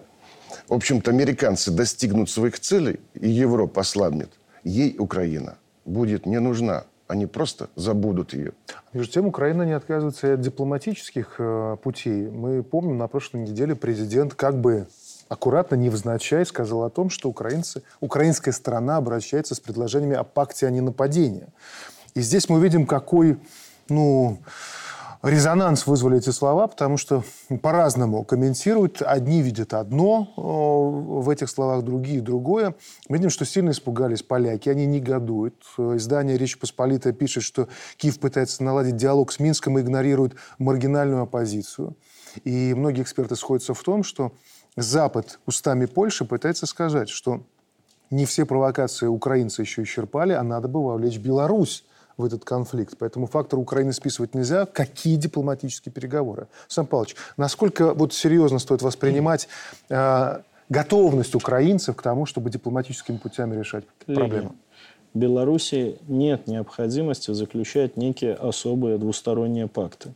в общем-то, американцы достигнут своих целей, и Европа ослабнет, ей Украина будет не нужна. Они просто забудут ее. Между тем, Украина не отказывается и от дипломатических э, путей. Мы помним, на прошлой неделе президент как бы аккуратно, невзначай сказал о том, что украинцы, украинская сторона обращается с предложениями о пакте о ненападении. И здесь мы видим, какой ну, резонанс вызвали эти слова, потому что по-разному комментируют. Одни видят одно в этих словах, другие другое. Мы видим, что сильно испугались поляки, они негодуют. Издание «Речь Посполитая» пишет, что Киев пытается наладить диалог с Минском и игнорирует маргинальную оппозицию. И многие эксперты сходятся в том, что Запад устами Польши пытается сказать, что не все провокации украинцы еще исчерпали, а надо бы вовлечь Беларусь в этот конфликт. Поэтому фактор Украины списывать нельзя. Какие дипломатические переговоры? Сам Павлович, насколько вот серьезно стоит воспринимать э, готовность украинцев к тому, чтобы дипломатическими путями решать Леня, проблему? Беларуси нет необходимости заключать некие особые двусторонние пакты.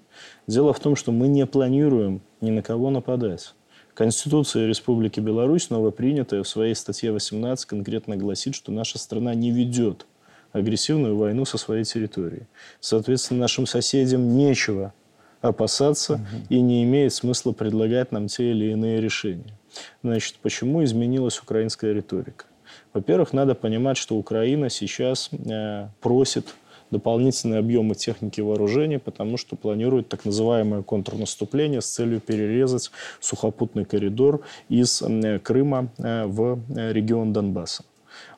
Дело в том, что мы не планируем ни на кого нападать. Конституция Республики Беларусь, новопринятая, в своей статье 18 конкретно гласит, что наша страна не ведет агрессивную войну со своей территории. Соответственно, нашим соседям нечего опасаться угу. и не имеет смысла предлагать нам те или иные решения. Значит, почему изменилась украинская риторика? Во-первых, надо понимать, что Украина сейчас э, просит дополнительные объемы техники и вооружения, потому что планирует так называемое контрнаступление с целью перерезать сухопутный коридор из Крыма э, в э, регион Донбасса.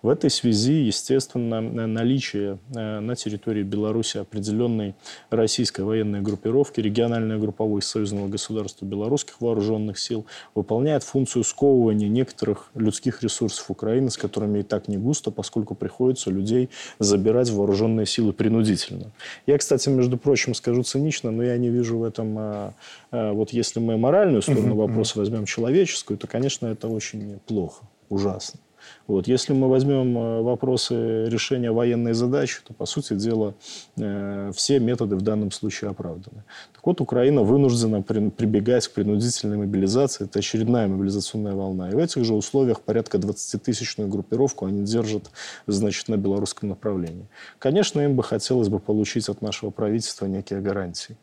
В этой связи, естественно, наличие э, на территории Беларуси определенной российской военной группировки, региональной групповой союзного государства белорусских вооруженных сил, выполняет функцию сковывания некоторых людских ресурсов Украины, с которыми и так не густо, поскольку приходится людей забирать в вооруженные силы принудительно. Я, кстати, между прочим, скажу цинично, но я не вижу в этом, а, а, вот если мы моральную сторону вопроса возьмем, человеческую, то, конечно, это очень плохо, ужасно. Вот. Если мы возьмем э, вопросы решения военной задачи, то, по сути дела, э, все методы в данном случае оправданы. Так вот, Украина вынуждена прибегать к принудительной мобилизации. Это очередная мобилизационная волна. И в этих же условиях порядка 20-тысячную группировку они держат значит, на белорусском направлении. Конечно, им бы хотелось бы получить от нашего правительства некие гарантии.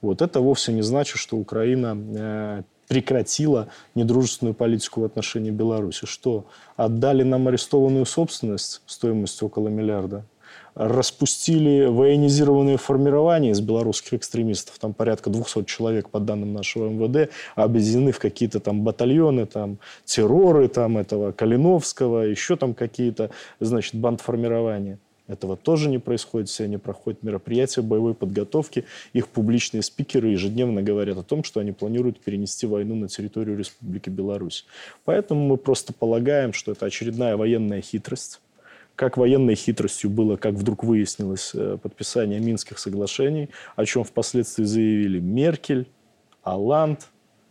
Вот. Это вовсе не значит, что Украина э, прекратила недружественную политику в отношении Беларуси. Что? Отдали нам арестованную собственность стоимостью около миллиарда. Распустили военизированные формирования из белорусских экстремистов. Там порядка 200 человек, по данным нашего МВД, объединены в какие-то там батальоны, там терроры там этого Калиновского, еще там какие-то, значит, бандформирования. Этого тоже не происходит. Все они проходят мероприятия боевой подготовки. Их публичные спикеры ежедневно говорят о том, что они планируют перенести войну на территорию Республики Беларусь. Поэтому мы просто полагаем, что это очередная военная хитрость. Как военной хитростью было, как вдруг выяснилось, э, подписание Минских соглашений, о чем впоследствии заявили Меркель, Аланд,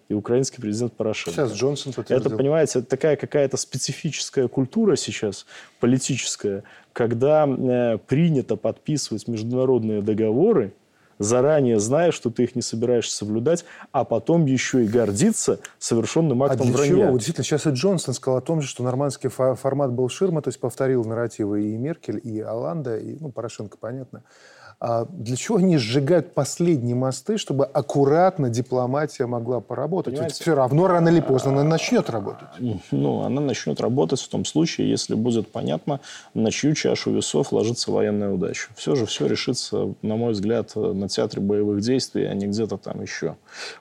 и украинский президент Порошенко. Сейчас Джонсон подтвердил. Это, понимаете, это такая какая-то специфическая культура сейчас, политическая, когда э, принято подписывать международные договоры, заранее зная, что ты их не собираешься соблюдать, а потом еще и гордиться совершенным актом а для вранья. Чего? Вот действительно, сейчас и Джонсон сказал о том же, что нормандский формат был ширма, то есть повторил нарративы и Меркель, и Оланда, и ну, Порошенко, понятно. А для чего они сжигают последние мосты, чтобы аккуратно дипломатия могла поработать? Ведь все равно рано или поздно она начнет работать. Ну, она начнет работать в том случае, если будет понятно, на чью чашу весов ложится военная удача. Все же все решится, на мой взгляд, на театре боевых действий, а не где-то там еще.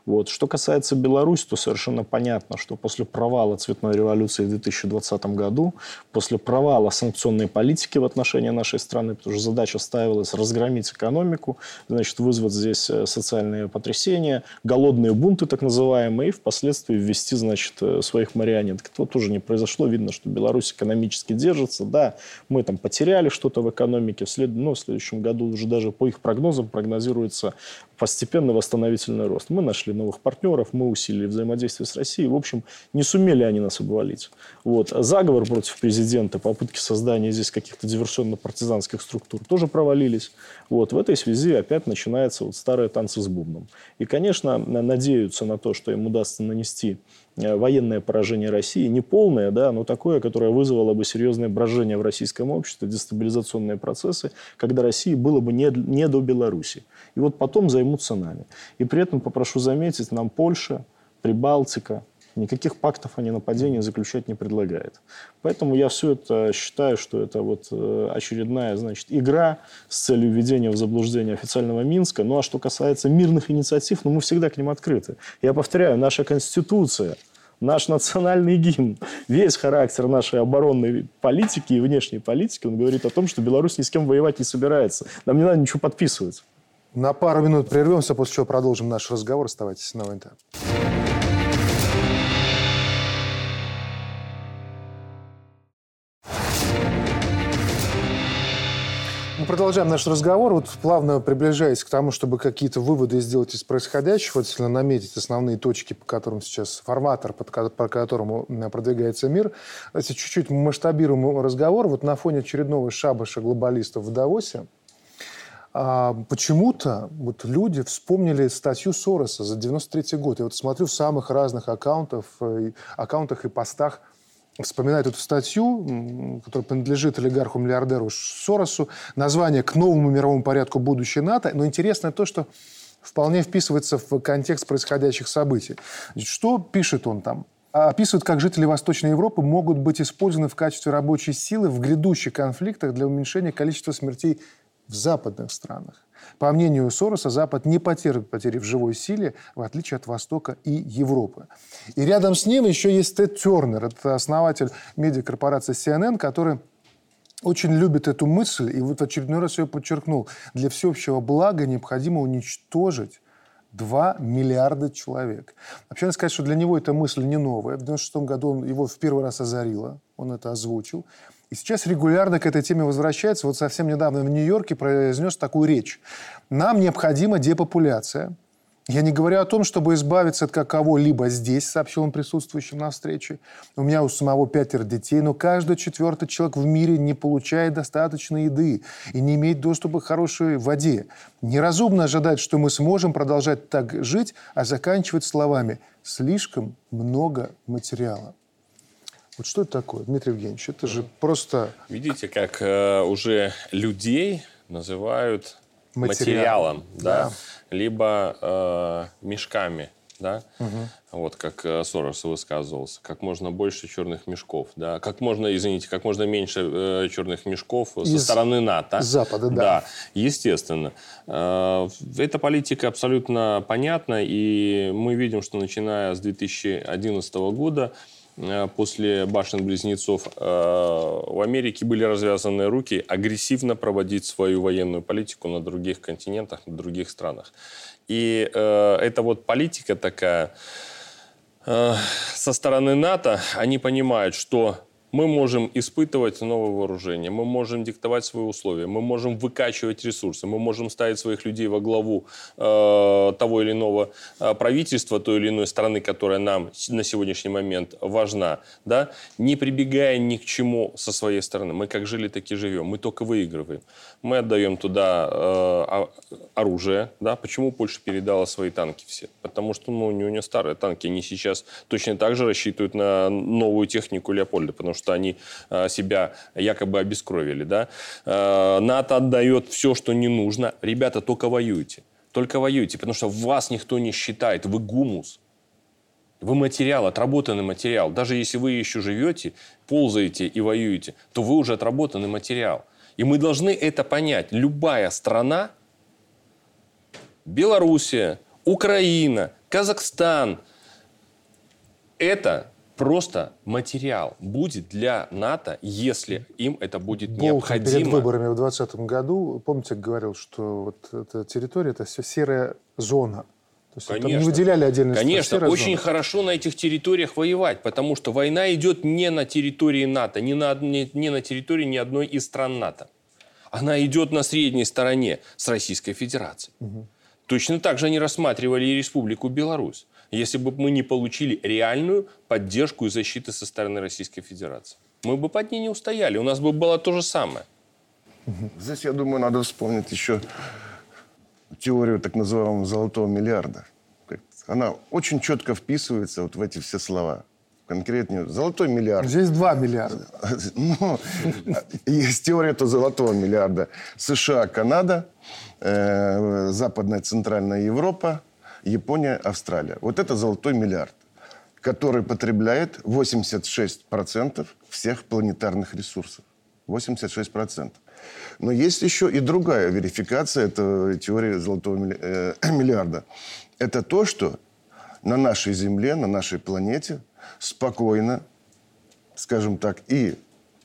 Вот. Что касается Беларуси, то совершенно понятно, что после провала цветной революции в 2020 году, после провала санкционной политики в отношении нашей страны, потому что задача ставилась разгромить поднять экономику, значит, вызвать здесь э, социальные потрясения, голодные бунты так называемые, и впоследствии ввести, значит, э, своих марионеток. Этого тоже не произошло. Видно, что Беларусь экономически держится. Да, мы там потеряли что-то в экономике. В, след... ну, в следующем году уже даже по их прогнозам прогнозируется постепенный восстановительный рост. Мы нашли новых партнеров, мы усилили взаимодействие с Россией. В общем, не сумели они нас обвалить. Вот. Заговор против президента, попытки создания здесь каких-то диверсионно-партизанских структур тоже провалились. Вот. В этой связи опять начинаются вот старые танцы с бубном. И, конечно, надеются на то, что им удастся нанести Э, военное поражение России, не полное, да, но такое, которое вызвало бы серьезное брожение в российском обществе, дестабилизационные процессы, когда России было бы не, не до Беларуси. И вот потом займутся нами. И при этом, попрошу заметить, нам Польша, Прибалтика, никаких пактов о ненападении заключать не предлагает. Поэтому я все это считаю, что это вот э, очередная значит, игра с целью введения в заблуждение официального Минска. Ну а что касается мирных инициатив, ну мы всегда к ним открыты. Я повторяю, наша Конституция, наш национальный гимн, весь характер нашей оборонной политики и внешней политики, он говорит о том, что Беларусь ни с кем воевать не собирается. Нам не надо ничего подписывать. На пару минут прервемся, после чего продолжим наш разговор. Оставайтесь на ВНТ. Продолжаем наш разговор, вот плавно приближаясь к тому, чтобы какие-то выводы сделать из происходящего, если наметить основные точки, по которым сейчас форматор, по которому продвигается мир. Давайте чуть-чуть масштабируем разговор. Вот на фоне очередного шабаша глобалистов в Давосе а, почему-то вот люди вспомнили статью Сороса за 93 год. Я вот смотрю в самых разных аккаунтах, э, аккаунтах и постах – вспоминает эту статью, которая принадлежит олигарху-миллиардеру Соросу, название «К новому мировому порядку будущее НАТО». Но интересно то, что вполне вписывается в контекст происходящих событий. Что пишет он там? Описывает, как жители Восточной Европы могут быть использованы в качестве рабочей силы в грядущих конфликтах для уменьшения количества смертей в западных странах. По мнению Сороса, Запад не потерпит потери в живой силе, в отличие от Востока и Европы. И рядом с ним еще есть Тед Тернер, это основатель медиакорпорации CNN, который очень любит эту мысль, и вот в очередной раз ее подчеркнул. Для всеобщего блага необходимо уничтожить 2 миллиарда человек. Вообще, надо сказать, что для него эта мысль не новая. В 1996 году он его в первый раз озарило, он это озвучил. И сейчас регулярно к этой теме возвращается. Вот совсем недавно в Нью-Йорке произнес такую речь. Нам необходима депопуляция. Я не говорю о том, чтобы избавиться от какого-либо здесь, сообщил он присутствующим на встрече. У меня у самого пятеро детей, но каждый четвертый человек в мире не получает достаточно еды и не имеет доступа к хорошей воде. Неразумно ожидать, что мы сможем продолжать так жить, а заканчивать словами «слишком много материала». Вот что это такое, Дмитрий Евгеньевич? Это же просто... Видите, как э, уже людей называют материалом, да? да либо э, мешками, да, угу. вот как э, Сорос высказывался, как можно больше черных мешков, да, как можно, извините, как можно меньше э, черных мешков Из со стороны НАТО. Запада, да. Да, естественно. Э, эта политика абсолютно понятна, и мы видим, что начиная с 2011 года после башен-близнецов э, в Америке были развязаны руки агрессивно проводить свою военную политику на других континентах, на других странах. И э, эта вот политика такая со стороны НАТО, они понимают, что мы можем испытывать новое вооружение, мы можем диктовать свои условия, мы можем выкачивать ресурсы, мы можем ставить своих людей во главу э, того или иного э, правительства, той или иной страны, которая нам на сегодняшний момент важна, да, не прибегая ни к чему со своей стороны. Мы как жили, так и живем. Мы только выигрываем. Мы отдаем туда э, оружие. Да? Почему Польша передала свои танки все? Потому что ну, у нее старые танки. Они сейчас точно так же рассчитывают на новую технику Леопольда, потому что они э, себя якобы обескровили. Да? Э, НАТО отдает все, что не нужно. Ребята, только воюйте. Только воюйте, потому что вас никто не считает. Вы гумус. Вы материал, отработанный материал. Даже если вы еще живете, ползаете и воюете, то вы уже отработанный материал. И мы должны это понять. Любая страна, Белоруссия, Украина, Казахстан, это просто материал будет для НАТО, если им это будет Болтон необходимо. перед выборами в 2020 году, помните, говорил, что вот эта территория – это все серая зона. То есть Конечно. Там не выделяли отдельно. Конечно, очень зона. хорошо на этих территориях воевать, потому что война идет не на территории НАТО, не на, не, не на территории ни одной из стран НАТО. Она идет на средней стороне с Российской Федерацией. Угу. Точно так же они рассматривали и Республику Беларусь если бы мы не получили реальную поддержку и защиту со стороны Российской Федерации. Мы бы под ней не устояли, у нас бы было то же самое. Здесь, я думаю, надо вспомнить еще теорию так называемого золотого миллиарда. Она очень четко вписывается вот в эти все слова. Конкретнее, золотой миллиард. Здесь два миллиарда. Ну, есть теория этого золотого миллиарда. США, Канада, э, Западная Центральная Европа, Япония, Австралия. Вот это золотой миллиард, который потребляет 86% всех планетарных ресурсов. 86%. Но есть еще и другая верификация этой теории золотого э, миллиарда. Это то, что на нашей Земле, на нашей планете спокойно, скажем так, и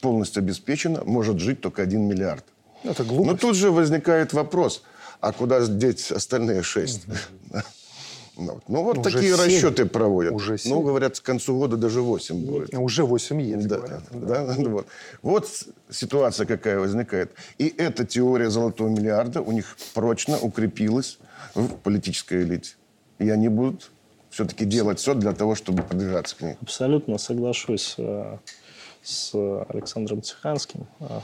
полностью обеспечено может жить только один миллиард. Ну, это глупость. Но тут же возникает вопрос, а куда деть остальные 6? Ну, ну, вот уже такие 7. расчеты проводят. Уже 7. Ну, говорят, к концу года даже 8 будет. Э, уже 8 есть, да, говорят. Да. Да, вот. вот ситуация какая возникает. И эта теория золотого миллиарда у них прочно укрепилась в политической элите. И они будут все-таки делать все для того, чтобы продвигаться к ней. Абсолютно соглашусь э, с Александром Тиханским э,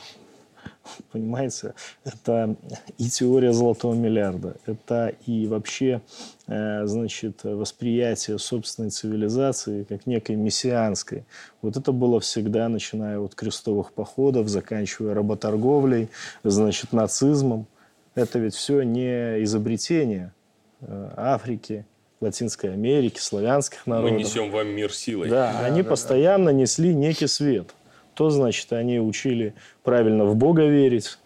Понимаете, это и теория золотого миллиарда, это и вообще, э, значит, восприятие собственной цивилизации как некой мессианской. Вот это было всегда, начиная от крестовых походов, заканчивая работорговлей, значит, нацизмом. Это ведь все не изобретение э, Африки, Латинской Америки, славянских народов. Мы несем вам мир силой. Да, да они да, постоянно да. несли некий свет. То, значит, они учили правильно в Бога верить,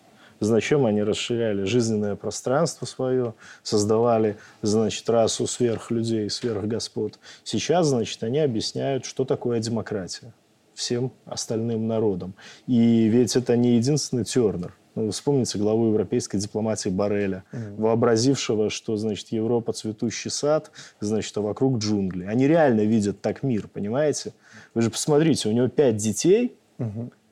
Зачем они расширяли жизненное пространство свое, создавали, значит, расу сверхлюдей, сверхгоспод. Сейчас, значит, они объясняют, что такое демократия всем остальным народам. И ведь это не единственный Тернер. Ну, вы вспомните главу европейской дипломатии Барреля, mm-hmm. вообразившего, что, значит, Европа цветущий сад, значит, а вокруг джунгли. Они реально видят так мир, понимаете? Вы же посмотрите, у него пять детей,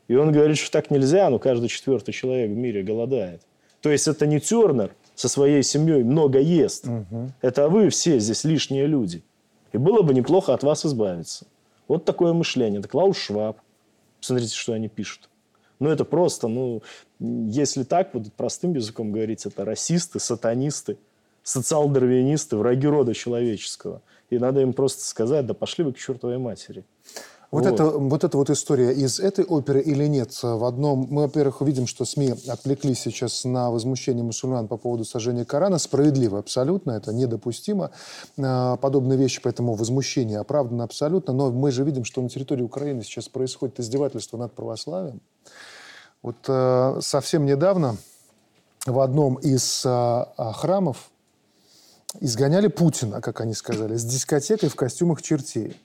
И он говорит, что так нельзя, но каждый четвертый человек в мире голодает. То есть это не Тернер со своей семьей много ест. Угу. Это вы все здесь лишние люди. И было бы неплохо от вас избавиться. Вот такое мышление. Это Клаус Шваб. Смотрите, что они пишут. Ну, это просто, ну, если так, вот простым языком говорить, это расисты, сатанисты, социал-дарвинисты, враги рода человеческого. И надо им просто сказать, да пошли вы к чертовой матери. Вот, вот. Это, вот эта вот история из этой оперы или нет? В одном, мы, во-первых, увидим, что СМИ отвлеклись сейчас на возмущение мусульман по поводу сожжения Корана. Справедливо абсолютно, это недопустимо. А, подобные вещи, поэтому возмущение оправдано абсолютно. Но мы же видим, что на территории Украины сейчас происходит издевательство над православием. Вот э, совсем недавно в одном из э, храмов изгоняли Путина, как они сказали, с дискотекой в костюмах чертей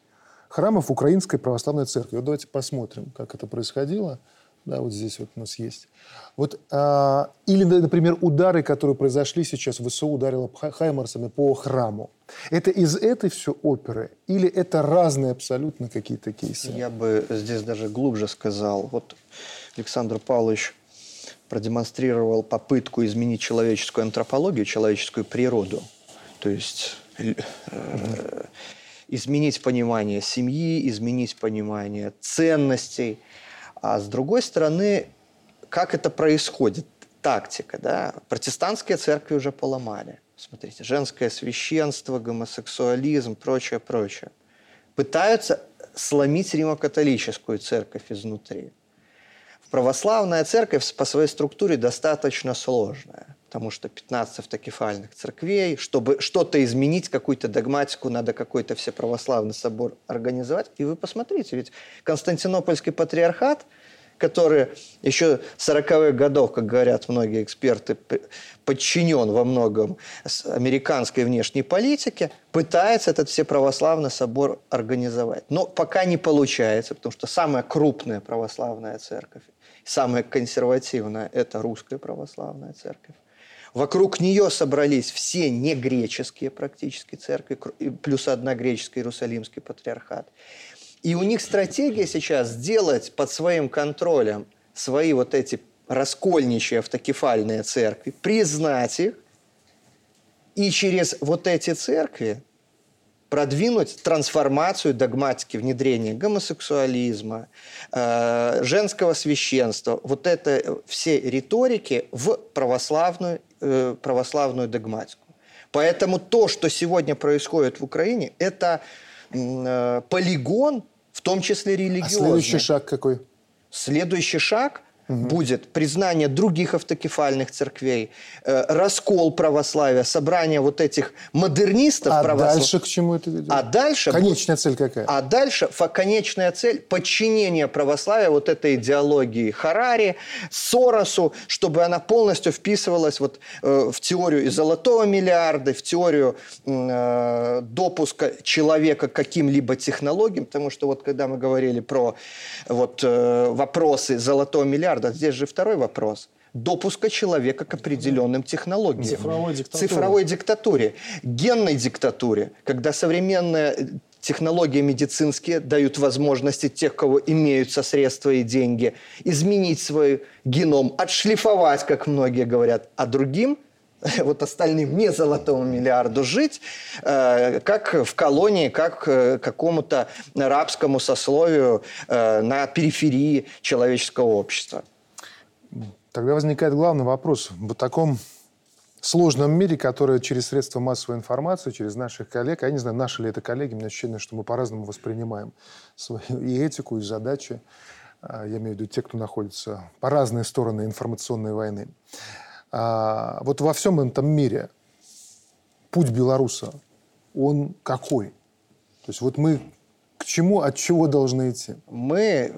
храмов Украинской Православной Церкви. Вот давайте посмотрим, как это происходило. Да, вот здесь вот у нас есть. Вот, а, или, например, удары, которые произошли сейчас, ВСУ ударило Хаймарсами по храму. Это из этой все оперы или это разные абсолютно какие-то кейсы? Я бы здесь даже глубже сказал. Вот Александр Павлович продемонстрировал попытку изменить человеческую антропологию, человеческую природу. То есть... Изменить понимание семьи, изменить понимание ценностей. А с другой стороны, как это происходит? Тактика, да? Протестантские церкви уже поломали. Смотрите, женское священство, гомосексуализм, прочее, прочее. Пытаются сломить римокатолическую церковь изнутри. Православная церковь по своей структуре достаточно сложная потому что 15 автокефальных церквей, чтобы что-то изменить, какую-то догматику, надо какой-то всеправославный собор организовать. И вы посмотрите, ведь Константинопольский патриархат, который еще 40-х годов, как говорят многие эксперты, подчинен во многом американской внешней политике, пытается этот всеправославный собор организовать. Но пока не получается, потому что самая крупная православная церковь, самая консервативная – это русская православная церковь. Вокруг нее собрались все негреческие практически церкви, плюс одна греческая Иерусалимский патриархат. И у них стратегия сейчас сделать под своим контролем свои вот эти раскольничьи автокефальные церкви, признать их, и через вот эти церкви продвинуть трансформацию догматики внедрения гомосексуализма, э, женского священства, вот это все риторики в православную, э, православную догматику. Поэтому то, что сегодня происходит в Украине, это э, полигон, в том числе религиозный. А следующий шаг какой? Следующий шаг угу. будет признание других автокефальных церквей, э, раскол православия, собрание вот этих модернистов а православия. дальше к чему это ведет? А дальше... Конечная цель какая? А дальше конечная цель – подчинение православия вот этой идеологии Харари, Соросу, чтобы она полностью вписывалась вот, э, в теорию и золотого миллиарда, в теорию э, допуска человека к каким-либо технологиям, потому что вот когда мы говорили про вот, э, вопросы золотого миллиарда, миллиарда. Здесь же второй вопрос допуска человека к определенным технологиям. Цифровой диктатуре. Цифровой диктатуре. Генной диктатуре, когда современная технологии медицинские дают возможности тех, кого имеются средства и деньги, изменить свой геном, отшлифовать, как многие говорят, а другим вот остальным не золотому миллиарду жить, э, как в колонии, как э, какому-то рабскому сословию э, на периферии человеческого общества. Тогда возникает главный вопрос. В таком сложном мире, который через средства массовой информации, через наших коллег, а я не знаю, наши ли это коллеги, мне ощущение, что мы по-разному воспринимаем свою и этику, и задачи. Я имею в виду те, кто находится по разные стороны информационной войны. А, вот во всем этом мире путь белоруса, он какой? То есть вот мы к чему, от чего должны идти? Мы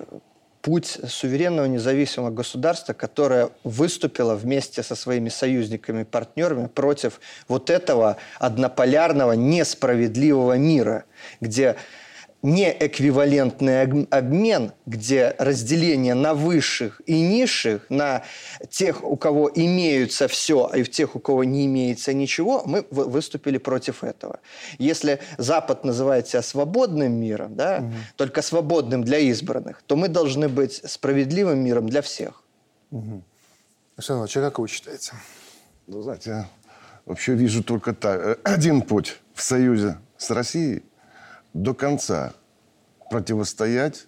путь суверенного независимого государства, которое выступило вместе со своими союзниками и партнерами против вот этого однополярного, несправедливого мира, где неэквивалентный обмен, где разделение на высших и низших, на тех, у кого имеются все, и в тех, у кого не имеется ничего, мы выступили против этого. Если Запад называет себя свободным миром, да, угу. только свободным для избранных, то мы должны быть справедливым миром для всех. Угу. Александр Иванович, а как вы считаете? Ну, знаете, вообще вижу только так, э, один путь в союзе с Россией до конца противостоять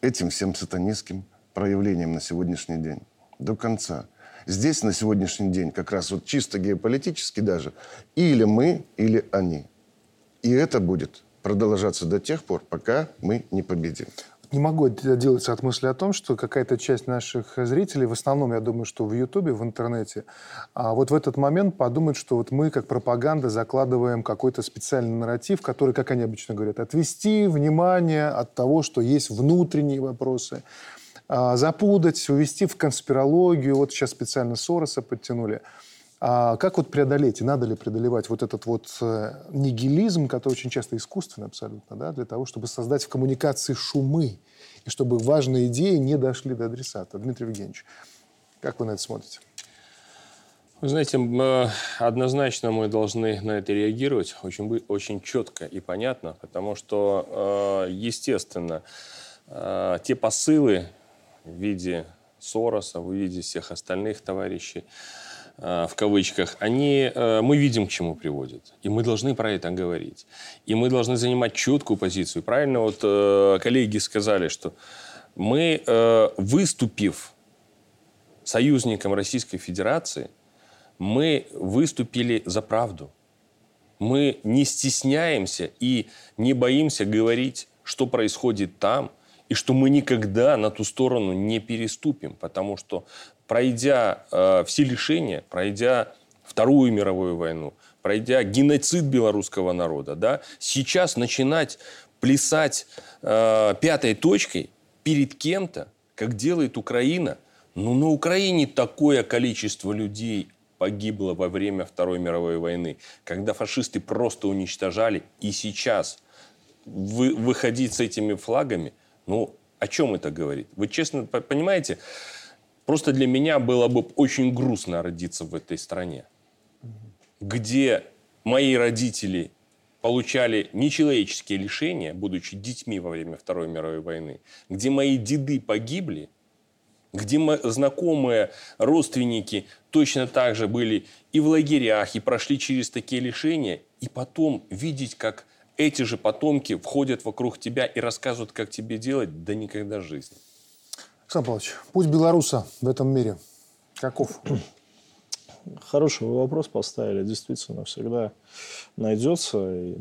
этим всем сатанистским проявлениям на сегодняшний день. До конца. Здесь на сегодняшний день как раз вот чисто геополитически даже или мы, или они. И это будет продолжаться до тех пор, пока мы не победим. Не могу отделаться от мысли о том, что какая-то часть наших зрителей, в основном, я думаю, что в Ютубе, в интернете, а вот в этот момент подумают, что вот мы, как пропаганда, закладываем какой-то специальный нарратив, который, как они обычно говорят, отвести внимание от того, что есть внутренние вопросы, а, запутать, увести в конспирологию. Вот сейчас специально Сороса подтянули. А как вот преодолеть, и надо ли преодолевать вот этот вот э, нигилизм, который очень часто искусственный абсолютно, да, для того, чтобы создать в коммуникации шумы, и чтобы важные идеи не дошли до адресата? Дмитрий Евгеньевич, как вы на это смотрите? Вы знаете, однозначно мы должны на это реагировать очень, очень четко и понятно, потому что, э, естественно, э, те посылы в виде Сороса, в виде всех остальных товарищей, Э, в кавычках, они, э, мы видим, к чему приводят. И мы должны про это говорить. И мы должны занимать четкую позицию. Правильно вот э, коллеги сказали, что мы, выступив союзником Российской Федерации, мы выступили за правду. Мы не стесняемся и не боимся говорить, что происходит там, и что мы никогда на ту сторону не переступим, потому что пройдя э, все лишения, пройдя Вторую мировую войну, пройдя геноцид белорусского народа, да, сейчас начинать плясать э, пятой точкой перед кем-то, как делает Украина, ну на Украине такое количество людей погибло во время Второй мировой войны, когда фашисты просто уничтожали, и сейчас вы, выходить с этими флагами, ну о чем это говорит? Вы честно понимаете, Просто для меня было бы очень грустно родиться в этой стране, где мои родители получали нечеловеческие лишения, будучи детьми во время Второй мировой войны, где мои деды погибли, где мои знакомые родственники точно так же были и в лагерях, и прошли через такие лишения, и потом видеть, как эти же потомки входят вокруг тебя и рассказывают, как тебе делать, да никогда жизни. Александр Павлович, путь белоруса в этом мире каков? Хороший вопрос поставили. Действительно, всегда найдется, и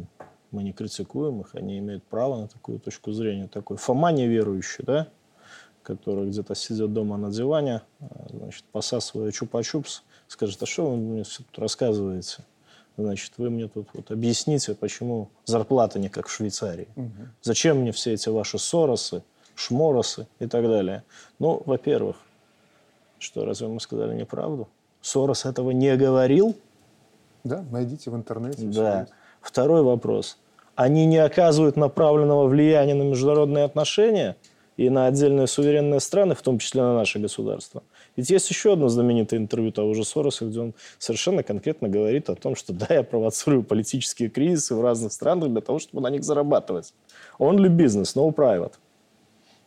мы не критикуем их, они имеют право на такую точку зрения. Такой Фома неверующий, да, который где-то сидит дома на диване, значит, посасывая чупа-чупс, скажет, а что вы мне все тут рассказываете? Значит, вы мне тут вот объясните, почему зарплата не как в Швейцарии. Угу. Зачем мне все эти ваши соросы, шморосы и так далее. Ну, во-первых, что, разве мы сказали неправду? Сорос этого не говорил? Да, найдите в интернете. Да. Второй вопрос. Они не оказывают направленного влияния на международные отношения и на отдельные суверенные страны, в том числе на наше государство. Ведь есть еще одно знаменитое интервью того же Сороса, где он совершенно конкретно говорит о том, что да, я провоцирую политические кризисы в разных странах для того, чтобы на них зарабатывать. Only business, no private.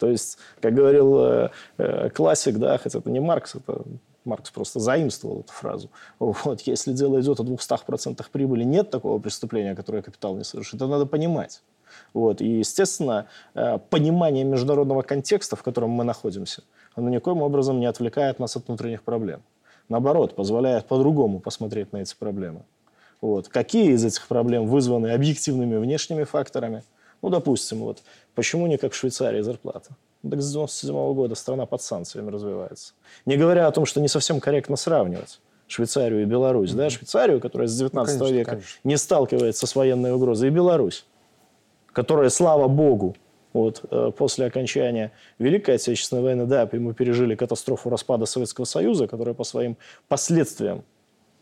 То есть, как говорил э, э, классик, да, хотя это не Маркс, это Маркс просто заимствовал эту фразу. Вот, если дело идет о 200% прибыли, нет такого преступления, которое капитал не совершит. Это надо понимать. Вот. И, естественно, э, понимание международного контекста, в котором мы находимся, оно никоим образом не отвлекает нас от внутренних проблем. Наоборот, позволяет по-другому посмотреть на эти проблемы. Вот. Какие из этих проблем вызваны объективными внешними факторами – ну, допустим, вот, почему не как в Швейцарии зарплата? Ну, так с 97 -го года страна под санкциями развивается. Не говоря о том, что не совсем корректно сравнивать Швейцарию и Беларусь. Mm-hmm. Да? Швейцарию, которая с 19 ну, конечно, века конечно. не сталкивается с военной угрозой, и Беларусь, которая, слава богу, вот, э, после окончания Великой Отечественной войны, да, мы пережили катастрофу распада Советского Союза, которая по своим последствиям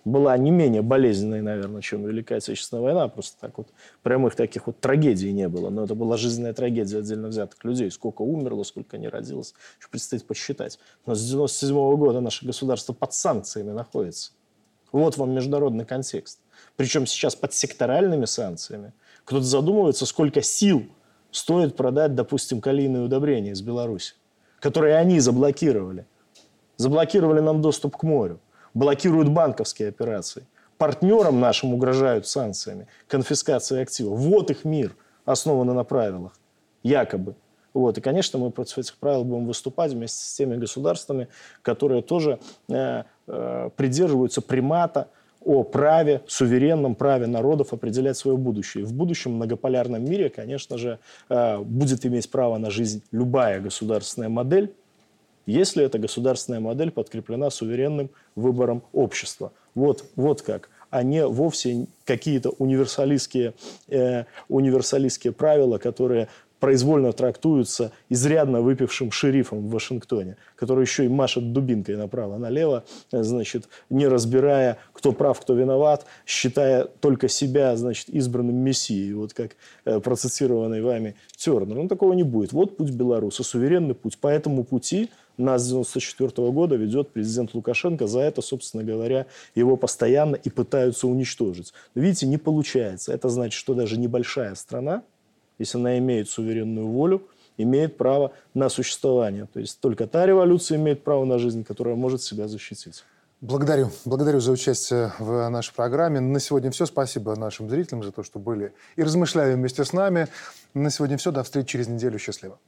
была не менее болезненной, наверное, чем Великая Отечественная война. Просто так вот прямых таких вот трагедий не было. Но это была жизненная трагедия отдельно взятых людей. Сколько умерло, сколько не родилось. Еще предстоит посчитать. Но с 97 -го года наше государство под санкциями находится. Вот вам международный контекст. Причем сейчас под секторальными санкциями. Кто-то задумывается, сколько сил стоит продать, допустим, калийные удобрения из Беларуси, которые они заблокировали. Заблокировали нам доступ к морю блокируют банковские операции. партнерам нашим угрожают санкциями, конфискацией активов. Вот их мир, основанный на правилах, якобы. Вот. И, конечно, мы против этих правил будем выступать вместе с теми государствами, которые тоже э, э, придерживаются примата о праве, суверенном праве народов определять свое будущее. И в будущем многополярном мире, конечно же, э, будет иметь право на жизнь любая государственная модель, если эта государственная модель подкреплена суверенным выбором общества. Вот, вот как а не вовсе какие-то универсалистские, э, универсалистские правила, которые произвольно трактуются изрядно выпившим шерифом в Вашингтоне, который еще и машет дубинкой направо-налево, значит, не разбирая, кто прав, кто виноват, считая только себя, значит, избранным мессией, вот как э, процитированный вами Тернер. Ну, такого не будет. Вот путь белоруса, суверенный путь. По этому пути нас с 1994 года ведет президент Лукашенко. За это, собственно говоря, его постоянно и пытаются уничтожить. Но видите, не получается. Это значит, что даже небольшая страна, если она имеет суверенную волю, имеет право на существование. То есть только та революция имеет право на жизнь, которая может себя защитить. Благодарю. Благодарю за участие в нашей программе. На сегодня все. Спасибо нашим зрителям за то, что были и размышляли вместе с нами. На сегодня все. До встречи через неделю. Счастливо.